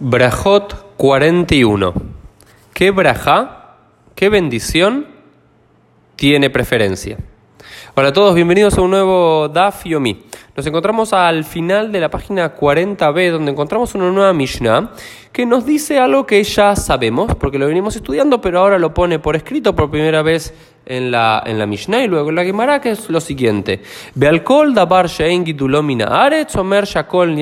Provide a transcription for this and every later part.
Brajot 41. ¿Qué braja, qué bendición tiene preferencia? Hola a todos, bienvenidos a un nuevo Daf Yomi. Nos encontramos al final de la página 40b, donde encontramos una nueva Mishnah que nos dice algo que ya sabemos, porque lo venimos estudiando, pero ahora lo pone por escrito por primera vez en la, en la Mishnah y luego en la Gemara, que es lo siguiente. dabar omer shakol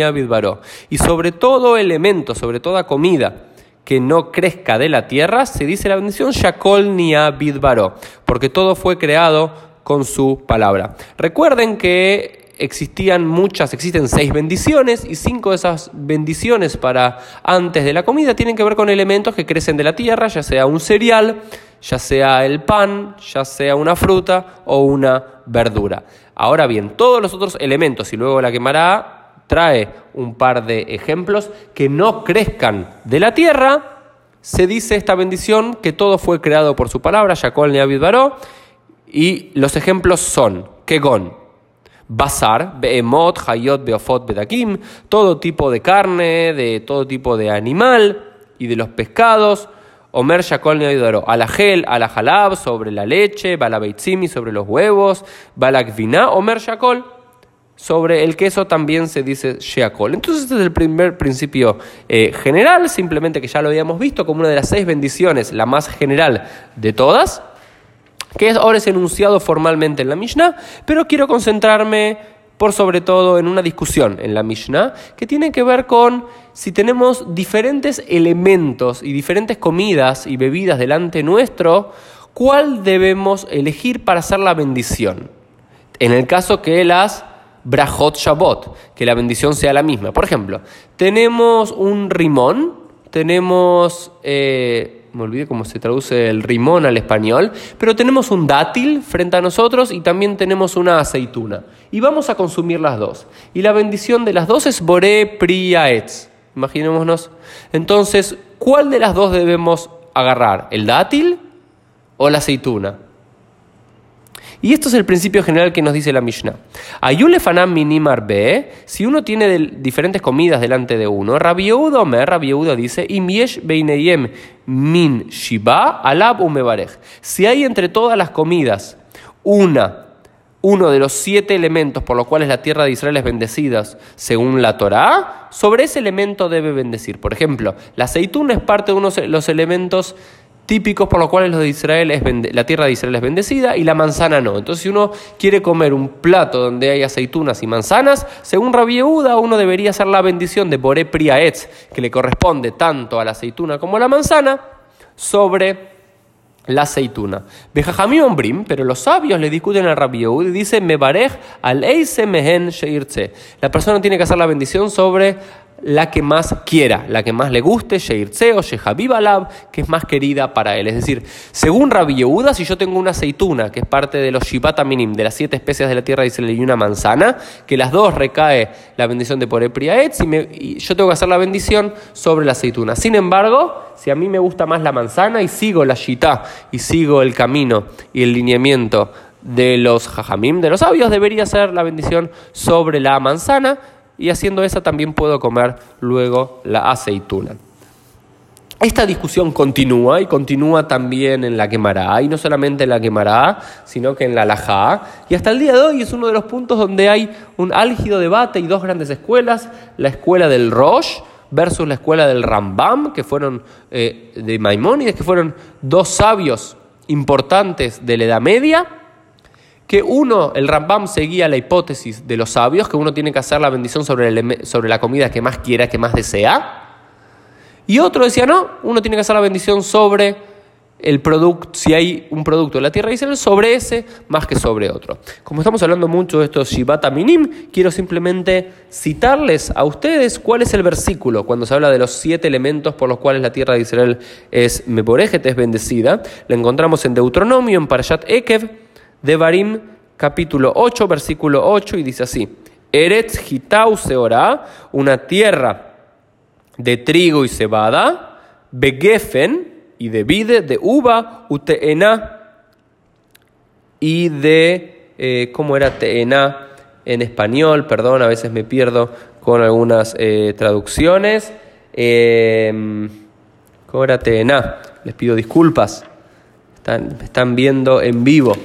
Y sobre todo elemento, sobre toda comida que no crezca de la tierra, se dice la bendición shakol niabidbaro, porque todo fue creado con su palabra. Recuerden que existían muchas, existen seis bendiciones y cinco de esas bendiciones para antes de la comida tienen que ver con elementos que crecen de la tierra, ya sea un cereal, ya sea el pan, ya sea una fruta o una verdura. Ahora bien, todos los otros elementos, y luego la quemará, trae un par de ejemplos que no crezcan de la tierra, se dice esta bendición que todo fue creado por su palabra, Jacob Neavid Baró, y los ejemplos son Kegon, Bazar, Behemoth, Hayot, Beofot, Bedakim, todo tipo de carne, de todo tipo de animal y de los pescados. Omer Shakol Neidoro, Alajel, Alajalab, sobre la leche, Balabeitzimi, sobre los huevos, Balakvina, Omer Shakol, sobre el queso también se dice Sheakol. Entonces este es el primer principio eh, general, simplemente que ya lo habíamos visto como una de las seis bendiciones, la más general de todas que ahora es enunciado formalmente en la Mishnah, pero quiero concentrarme por sobre todo en una discusión en la Mishnah que tiene que ver con si tenemos diferentes elementos y diferentes comidas y bebidas delante nuestro, ¿cuál debemos elegir para hacer la bendición? En el caso que las brajot shabot, que la bendición sea la misma. Por ejemplo, tenemos un rimón, tenemos... Eh, me olvidé cómo se traduce el rimón al español, pero tenemos un dátil frente a nosotros y también tenemos una aceituna. Y vamos a consumir las dos. Y la bendición de las dos es Boré Priaetz. Imaginémonos. Entonces, ¿cuál de las dos debemos agarrar? ¿El dátil o la aceituna? Y esto es el principio general que nos dice la Mishnah. Ayulefanam minimar be, si uno tiene diferentes comidas delante de uno, Rabbi Omer, Rabbi dice, imiesh beineyem min shiba alab umebarej. Si hay entre todas las comidas una, uno de los siete elementos por los cuales la tierra de Israel es bendecida según la Torá, sobre ese elemento debe bendecir. Por ejemplo, la aceituna es parte de uno de los elementos típicos por los cuales los de Israel es la tierra de Israel es bendecida y la manzana no. Entonces, si uno quiere comer un plato donde hay aceitunas y manzanas, según Rabbi Yehuda, uno debería hacer la bendición de Boré Priaetz, que le corresponde tanto a la aceituna como a la manzana, sobre la aceituna. Bejajamí ombrim, pero los sabios le discuten a Rabbi Yehuda y dicen, me barej al eise mehen. La persona tiene que hacer la bendición sobre la que más quiera, la que más le guste, Sheirtse o Shehabibalab, que es más querida para él. Es decir, según Rabbi Yehuda, si yo tengo una aceituna, que es parte de los Shibata Minim, de las siete especies de la tierra, dice y una manzana, que las dos recae la bendición de Pore Priaetz, y, y yo tengo que hacer la bendición sobre la aceituna. Sin embargo, si a mí me gusta más la manzana y sigo la Shita, y sigo el camino y el lineamiento de los Jajamim, de los sabios, debería ser la bendición sobre la manzana y haciendo esa también puedo comer luego la aceituna. Esta discusión continúa y continúa también en la quemará, y no solamente en la quemará, sino que en la lajá. Y hasta el día de hoy es uno de los puntos donde hay un álgido debate y dos grandes escuelas, la escuela del Rosh versus la escuela del Rambam, que fueron eh, de Maimónides, que fueron dos sabios importantes de la Edad Media, que uno, el Rambam seguía la hipótesis de los sabios, que uno tiene que hacer la bendición sobre, sobre la comida que más quiera, que más desea. Y otro decía, no, uno tiene que hacer la bendición sobre el producto, si hay un producto de la tierra de Israel, sobre ese más que sobre otro. Como estamos hablando mucho de estos Shibata Minim, quiero simplemente citarles a ustedes cuál es el versículo cuando se habla de los siete elementos por los cuales la tierra de Israel es Meporejete, es bendecida. Lo encontramos en Deuteronomio, en Parashat Ekev, de Barim, capítulo 8, versículo 8, y dice así: Eretz Hitau Seorá, una tierra de trigo y cebada, Begefen, y de vide, de uva, Uteena, y de, eh, ¿cómo era Teena en español? Perdón, a veces me pierdo con algunas eh, traducciones. Eh, Tena. Les pido disculpas. Están, están viendo en vivo.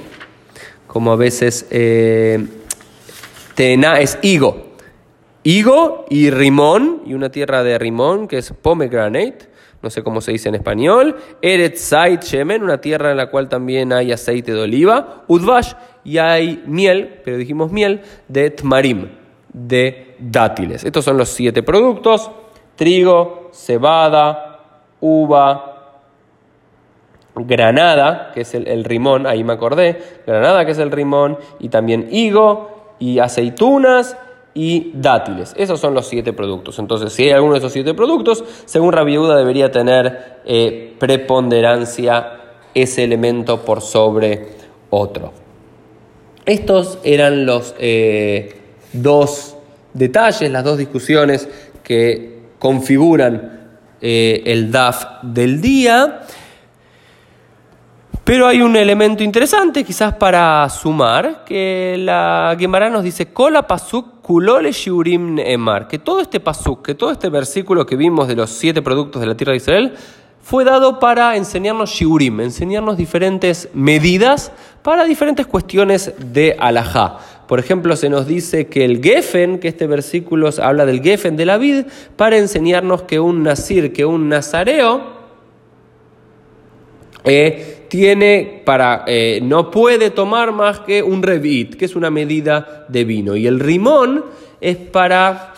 Como a veces eh, Tena es higo. Higo y rimón, y una tierra de rimón que es pomegranate no sé cómo se dice en español. Eretz Shemen, una tierra en la cual también hay aceite de oliva. Udvash, y hay miel, pero dijimos miel, de Tmarim, de dátiles. Estos son los siete productos: trigo, cebada, uva, granada, que es el, el, rimón, ahí me acordé, granada, que es el rimón, y también higo, y aceitunas, y dátiles. Esos son los siete productos. Entonces, si hay alguno de esos siete productos, según Rabiuda debería tener eh, preponderancia ese elemento por sobre otro. Estos eran los eh, dos detalles, las dos discusiones que configuran eh, el DAF del día. Pero hay un elemento interesante, quizás para sumar, que la Gemara nos dice, Kola pasuk kulole shiurim emar, que todo este pasuk, que todo este versículo que vimos de los siete productos de la tierra de Israel, fue dado para enseñarnos shiurim, enseñarnos diferentes medidas para diferentes cuestiones de alajá. Por ejemplo, se nos dice que el Gefen, que este versículo habla del Gefen de la vid, para enseñarnos que un nazir, que un nazareo, eh, tiene para, eh, no puede tomar más que un revit, que es una medida de vino. Y el rimón es para...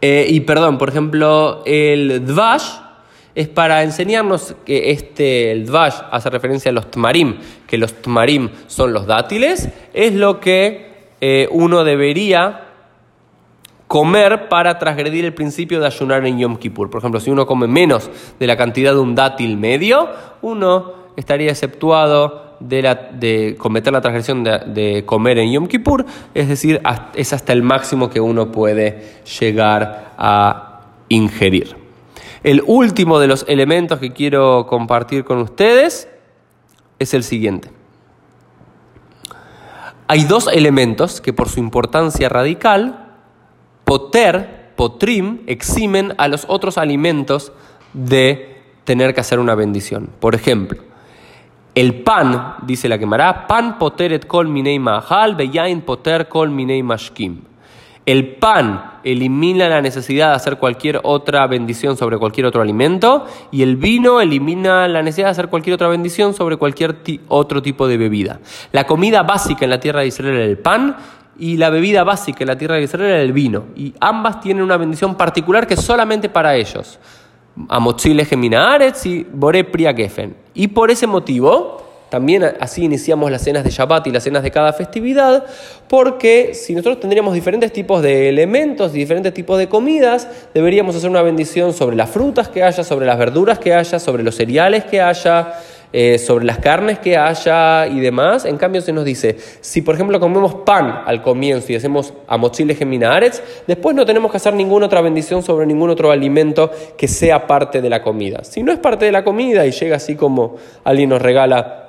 Eh, y perdón, por ejemplo, el dvash es para enseñarnos que este, el dvash hace referencia a los tmarim, que los tmarim son los dátiles, es lo que uno debería comer para transgredir el principio de ayunar en Yom Kippur. Por ejemplo, si uno come menos de la cantidad de un dátil medio, uno estaría exceptuado de, cometer la transgresión de, comer en Yom Kippur, es decir, es hasta el máximo que uno puede llegar a ingerir. El último de los elementos que quiero compartir con ustedes es el siguiente. Hay dos elementos que por su importancia radical poter, potrim, eximen a los otros alimentos de tener que hacer una bendición. Por ejemplo, el pan, dice la quemará, pan poteret kol minei mahal, beyain poter kol minei mashkim. El pan elimina la necesidad de hacer cualquier otra bendición sobre cualquier otro alimento y el vino elimina la necesidad de hacer cualquier otra bendición sobre cualquier otro tipo de bebida. La comida básica en la tierra de Israel era el pan y la bebida básica en la tierra de Israel era el vino. Y ambas tienen una bendición particular que es solamente para ellos. Amotzile Geminaaretz y Bore Priya Y por ese motivo, también así iniciamos las cenas de Shabbat y las cenas de cada festividad, porque si nosotros tendríamos diferentes tipos de elementos diferentes tipos de comidas, deberíamos hacer una bendición sobre las frutas que haya, sobre las verduras que haya, sobre los cereales que haya, eh, sobre las carnes que haya y demás. En cambio, se nos dice, si por ejemplo comemos pan al comienzo y hacemos amochiles geminares, después no tenemos que hacer ninguna otra bendición sobre ningún otro alimento que sea parte de la comida. Si no es parte de la comida y llega así como alguien nos regala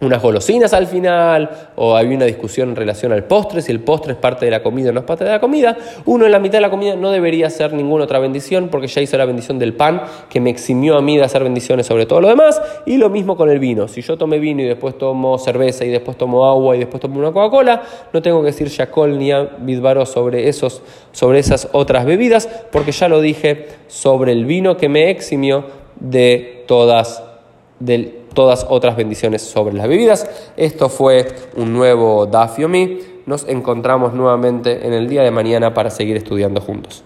unas golosinas al final, o hay una discusión en relación al postre, si el postre es parte de la comida o no es parte de la comida, uno en la mitad de la comida no debería hacer ninguna otra bendición porque ya hizo la bendición del pan que me eximió a mí de hacer bendiciones sobre todo lo demás, y lo mismo con el vino, si yo tomé vino y después tomo cerveza y después tomo agua y después tomo una Coca-Cola, no tengo que decir Shakol ni Bidbaro sobre, esos, sobre esas otras bebidas porque ya lo dije sobre el vino que me eximió de todas del todas otras bendiciones sobre las bebidas. Esto fue un nuevo Dafiomi. Nos encontramos nuevamente en el día de mañana para seguir estudiando juntos.